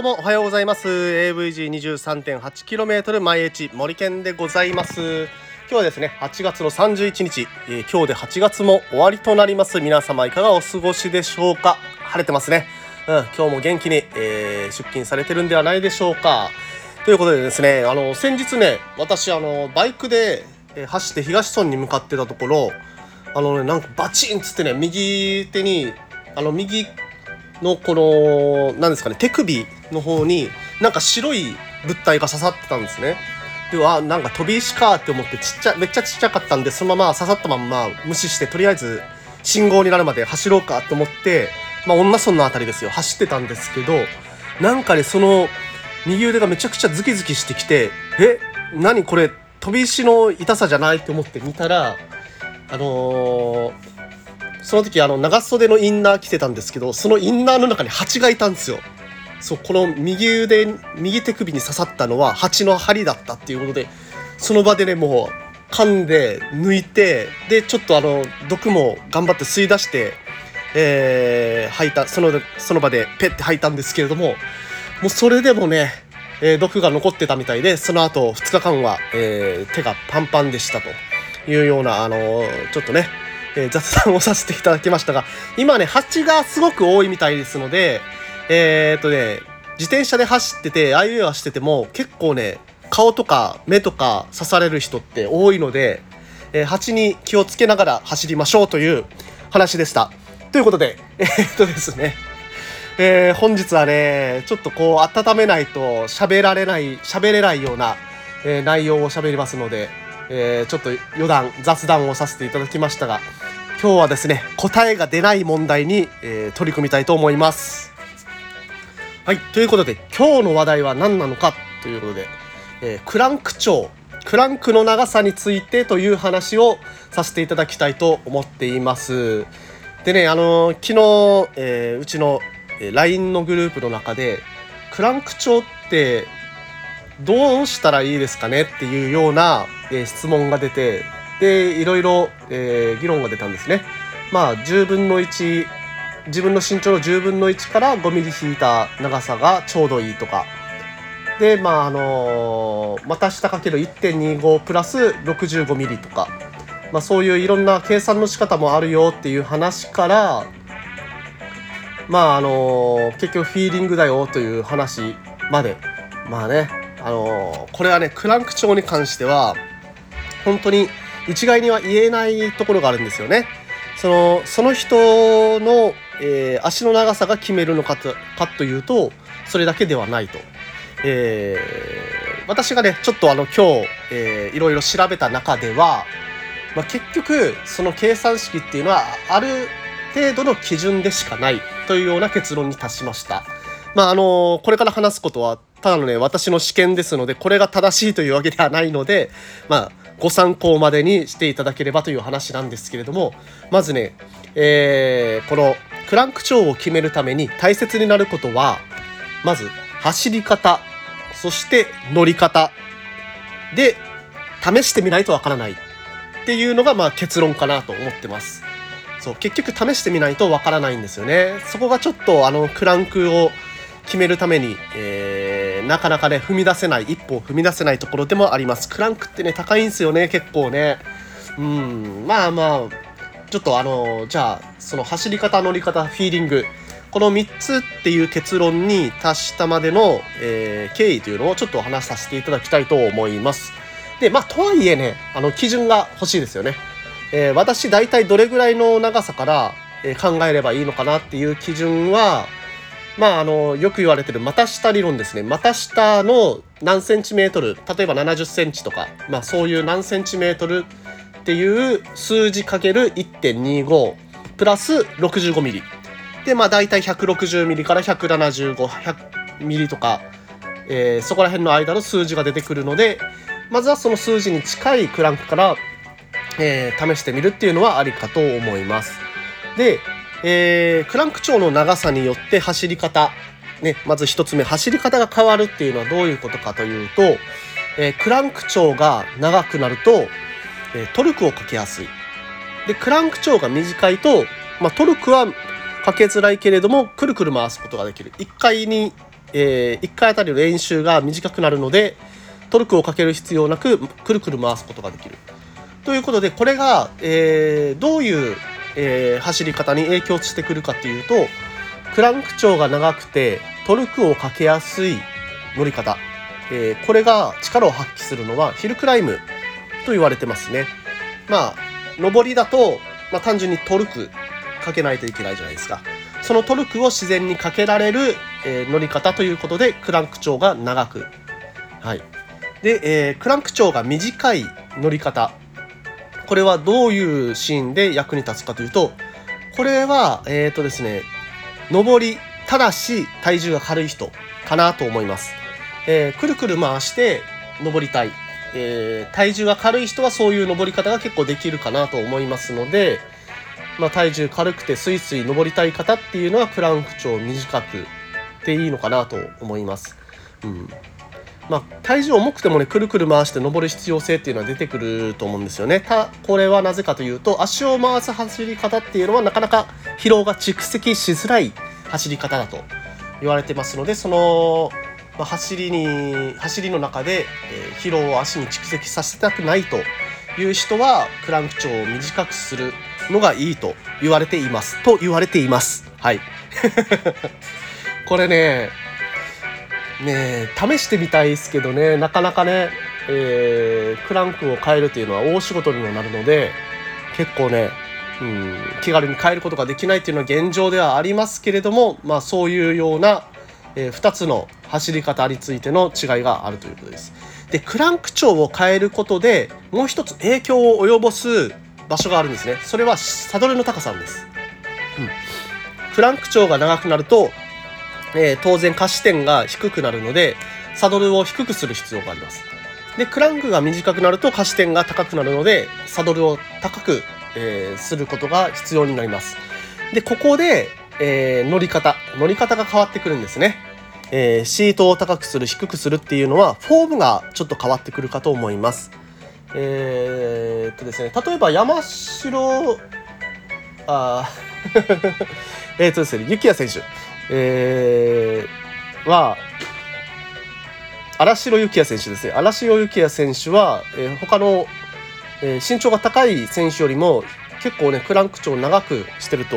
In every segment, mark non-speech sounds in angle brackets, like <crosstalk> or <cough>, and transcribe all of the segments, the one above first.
どうもおはようございます。AVG23.8km 毎日森健でございます。今日はですね8月の31日、えー、今日で8月も終わりとなります。皆様いかがお過ごしでしょうか？晴れてますね。うん今日も元気に、えー、出勤されてるんではないでしょうか。ということでですねあの先日ね私あのバイクで、えー、走って東村に向かってたところあのねなんかバチンっつってね右手にあの右のこの何ですかね手首の方になんか白い物体が刺さってたんですね。ではなんか飛び石かって思ってちっちゃめっちゃちっちゃかったんでそのまま刺さったまんま無視してとりあえず信号になるまで走ろうかと思ってまあ女村の辺りですよ走ってたんですけどなんかねその右腕がめちゃくちゃズキズキしてきてえ何これ飛び石の痛さじゃないって思って見たらあのーその時あの長袖のインナー着てたんですけどそのインナーの中に蜂がいたんですよそうこの右腕右手首に刺さったのは蜂の針だったっていうことでその場でねもう噛んで抜いてでちょっとあの毒も頑張って吸い出してえー、吐いたそのその場でペッて吐いたんですけれどももうそれでもね、えー、毒が残ってたみたいでその後2日間は、えー、手がパンパンでしたと。いうようなあのちょっとねえー、雑談をさせていただきましたが、今ね、蜂がすごく多いみたいですので、えー、っとね、自転車で走ってて、ああいうえはしてても、結構ね、顔とか目とか刺される人って多いので、えー、蜂に気をつけながら走りましょうという話でした。ということで、<laughs> えー、っとですね、えー、本日はね、ちょっとこう、温めないと喋られない、喋れないような、え、内容を喋りますので、え、ちょっと余談、雑談をさせていただきましたが、今日はですね、答えが出ない問題に、え、取り組みたいと思います。はい、ということで、今日の話題は何なのかということで、えー、クランク長、クランクの長さについてという話をさせていただきたいと思っています。でね、あの昨日、えうちの LINE のグループの中で、クランク長ってどうしたらいいですかねっていうような、えー、質問が出てでいろいろ、え、議論が出たんですね。まあ10分の1自分の身長の10分の1から5ミリ引いた長さがちょうどいいとか。でまああの、股下かける1.25プラス65ミリとか、まあ、そういういろんな計算の仕方もあるよっていう話からまああの、結局フィーリングだよという話まで。まあねあのこれはねクランク調に関しては本当に一概には言えないところがあるんですよね。そのその人の、えー、足の長さが決めるのかとかというとそれだけではないと。えー、私がねちょっとあの今日、えー、いろいろ調べた中では、まあ、結局その計算式っていうのはある程度の基準でしかないというような結論に達しました。まああのこれから話すことはただのね私の試験ですのでこれが正しいというわけではないのでまあご参考までにしていただければという話なんですけれどもまずね、えー、このクランク長を決めるために大切になることはまず走り方そして乗り方で試してみないとわからないっていうのがまあ結論かなと思ってます。そう結局試してみないとわからないんですよね。そこがちょっとあのクランクを決めるために、えー、なかなかね踏み出せない一歩を踏み出せないところでもあります。クランクってね高いんですよね結構ね。うんまあまあちょっとあのじゃあその走り方乗り方フィーリング。この3つっていう結論に達したまでの、えー、経緯というのをちょっとお話しさせていただきたいと思います。でまあとはいえねあの基準が欲しいですよね、えー、私大体どれぐらいの長さから、え考えればいいのかなっていう基準はまあ、あのよく言われてる股下理論ですね股下の何センチメートル例えば70センチとか、まあ、そういう何センチメートルっていう数字かける1.25プラス65ミリでまあ大体160ミリから175ミリとか、えー、そこら辺の間の数字が出てくるのでまずはその数字に近いクランクから、えー、試してみるっていうのはありかと思います。でえー、クランク長の長さによって走り方、ね、まず1つ目走り方が変わるっていうのはどういうことかというと、えー、クランク長が長くなると、えー、トルクをかけやすいでクランク長が短いと、まあ、トルクはかけづらいけれどもくるくる回すことができる1回にえー、1回あたりの練習が短くなるのでトルクをかける必要なくくるくる回すことができる。ということでこれが、えー、どういう、えー、走り方に影響してくるかっていうとクランク長が長くてトルクをかけやすい乗り方、えー、これが力を発揮するのはヒルクライムと言われてますね。まあ上りだと、まあ、単純にトルクかけないといけないじゃないですか。そのトルクを自然にかけられる、えー、乗り方ということでクランク長が長く。はい。で、えー、クランク長が短い乗り方。これはどういうシーンで役に立つかというと、これは、えっ、ー、とですね、上り、ただし体重が軽い人かなと思います。えー、くるくる回して登りたい。えー、体重が軽い人はそういう登り方が結構できるかなと思いますので、まあ、体重軽くてスイスイ登りたい方っていうのはクランク長短くていいのかなと思います。うんまあ、体重重くてもねくるくる回して登る必要性っていうのは出てくると思うんですよね。たこれはなぜかというと足を回す走り方っていうのはなかなか疲労が蓄積しづらい走り方だと言われてますのでその、まあ、走りに走りの中で、え、疲労を足に蓄積させたくないという人はクランク長を短くするのがいいと言われています。と言われています。はい。<laughs> これねね試してみたいですけどねなかなかね、えー、クランクを変えるというのは大仕事にもなるので結構ね、うん、気軽に変えることができないっていうのは現状ではありますけれども、まあ、そういうような、えー、2つの走り方についての違いがあるということです。でクランク長を変えることでもう一つ影響を及ぼす場所があるんですね。それはサドルの高さです、うん、クランク長が長くなるとえー、当然下視点が低くなるのでサドルを低くする必要があります。でクランクが短くなると下視点が高くなるのでサドルを高く、えー、することが必要になります。でここで、えー、乗り方。乗り方が変わってくるんですね、えー、シートを高くする低くするっていうのはフォームがちょっと変わってくるかと思います。えー、っとですね例えば山城あ <laughs> えっとですね雪谷選手。えー、は、荒城幸也選手ですね。荒城幸也選手は、えー、他の、えー、身長が高い選手よりも結構ね、クランク長長くしてると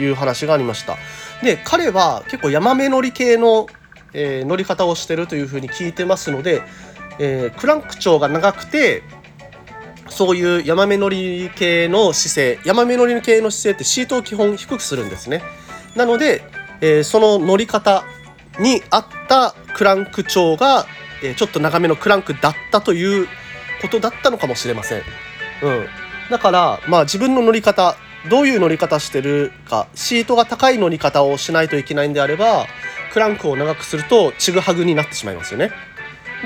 いう話がありました。で、彼は結構山目乗り系の、えー、乗り方をしてるというふうに聞いてますので、えー、クランク長が長くて、そういう山目乗り系の姿勢、山目乗り系の姿勢ってシートを基本低くするんですね。なので、えー、その乗り方に合ったクランク長が、えー、ちょっと長めのクランクだったということだったのかもしれません。うん、だからまあ自分の乗り方どういう乗り方してるかシートが高い乗り方をしないといけないんであればクランクを長くするとちぐはぐになってしまいますよね。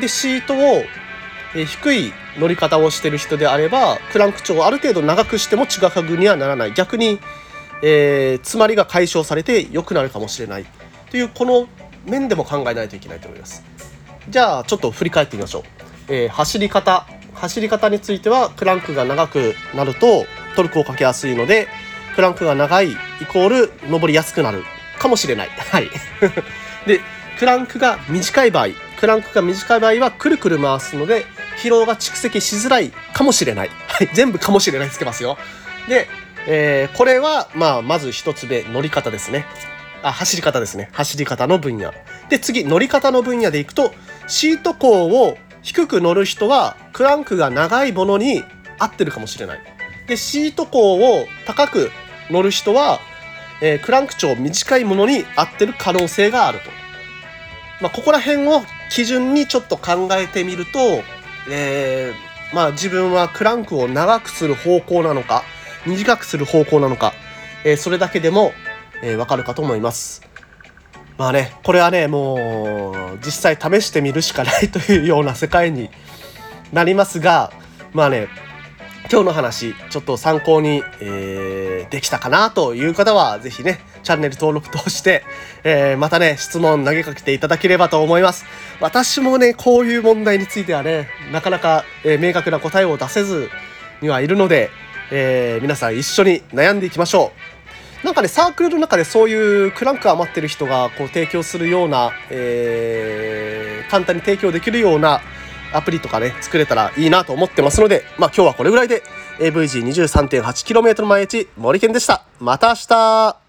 でシートを、え低い乗り方をしてる人であればクランク長をある程度長くしてもちぐはぐにはならない逆にえー、詰まりが解消されて良くなるかもしれないというこの面でも考えないといけないと思います。じゃあちょっと振り返ってみましょう、えー、走り方。走り方についてはクランクが長くなるとトルクをかけやすいのでクランクが長いイコール登りやすくなるかもしれない。はい。<laughs> でクランクが短い場合クランクが短い場合はくるくる回すので疲労が蓄積しづらいかもしれない。はい。全部かもしれないつけますよ。でえー、これは、まあ、まず一つ目、乗り方ですね。あ、走り方ですね。走り方の分野。で、次、乗り方の分野でいくと、シート高を低く乗る人は、クランクが長いものに合ってるかもしれない。で、シート高を高く乗る人は、えー、クランク長短いものに合ってる可能性があると。まあ、ここら辺を基準にちょっと考えてみると、えー、まあ、自分はクランクを長くする方向なのか、短くする方向なのか、え、それだけでも、え、わかるかと思います。まあね、これはね、もう実際試してみるしかない <laughs> というような世界になりますが、まあね、今日の話、ちょっと参考に、えー、できたかなという方は、ぜひね、チャンネル登録として、えー、またね、質問投げかけていただければと思います。私もね、こういう問題についてはね、なかなか、えー、明確な答えを出せずにはいるので、えー、皆さん一緒に悩んでいきましょう。なんかねサークルの中でそういうクランク余ってる人がこう提供するような、えー、簡単に提供できるようなアプリとかね作れたらいいなと思ってますのでまあ今日はこれぐらいで AVG23.8km 毎日森健でしたまた明日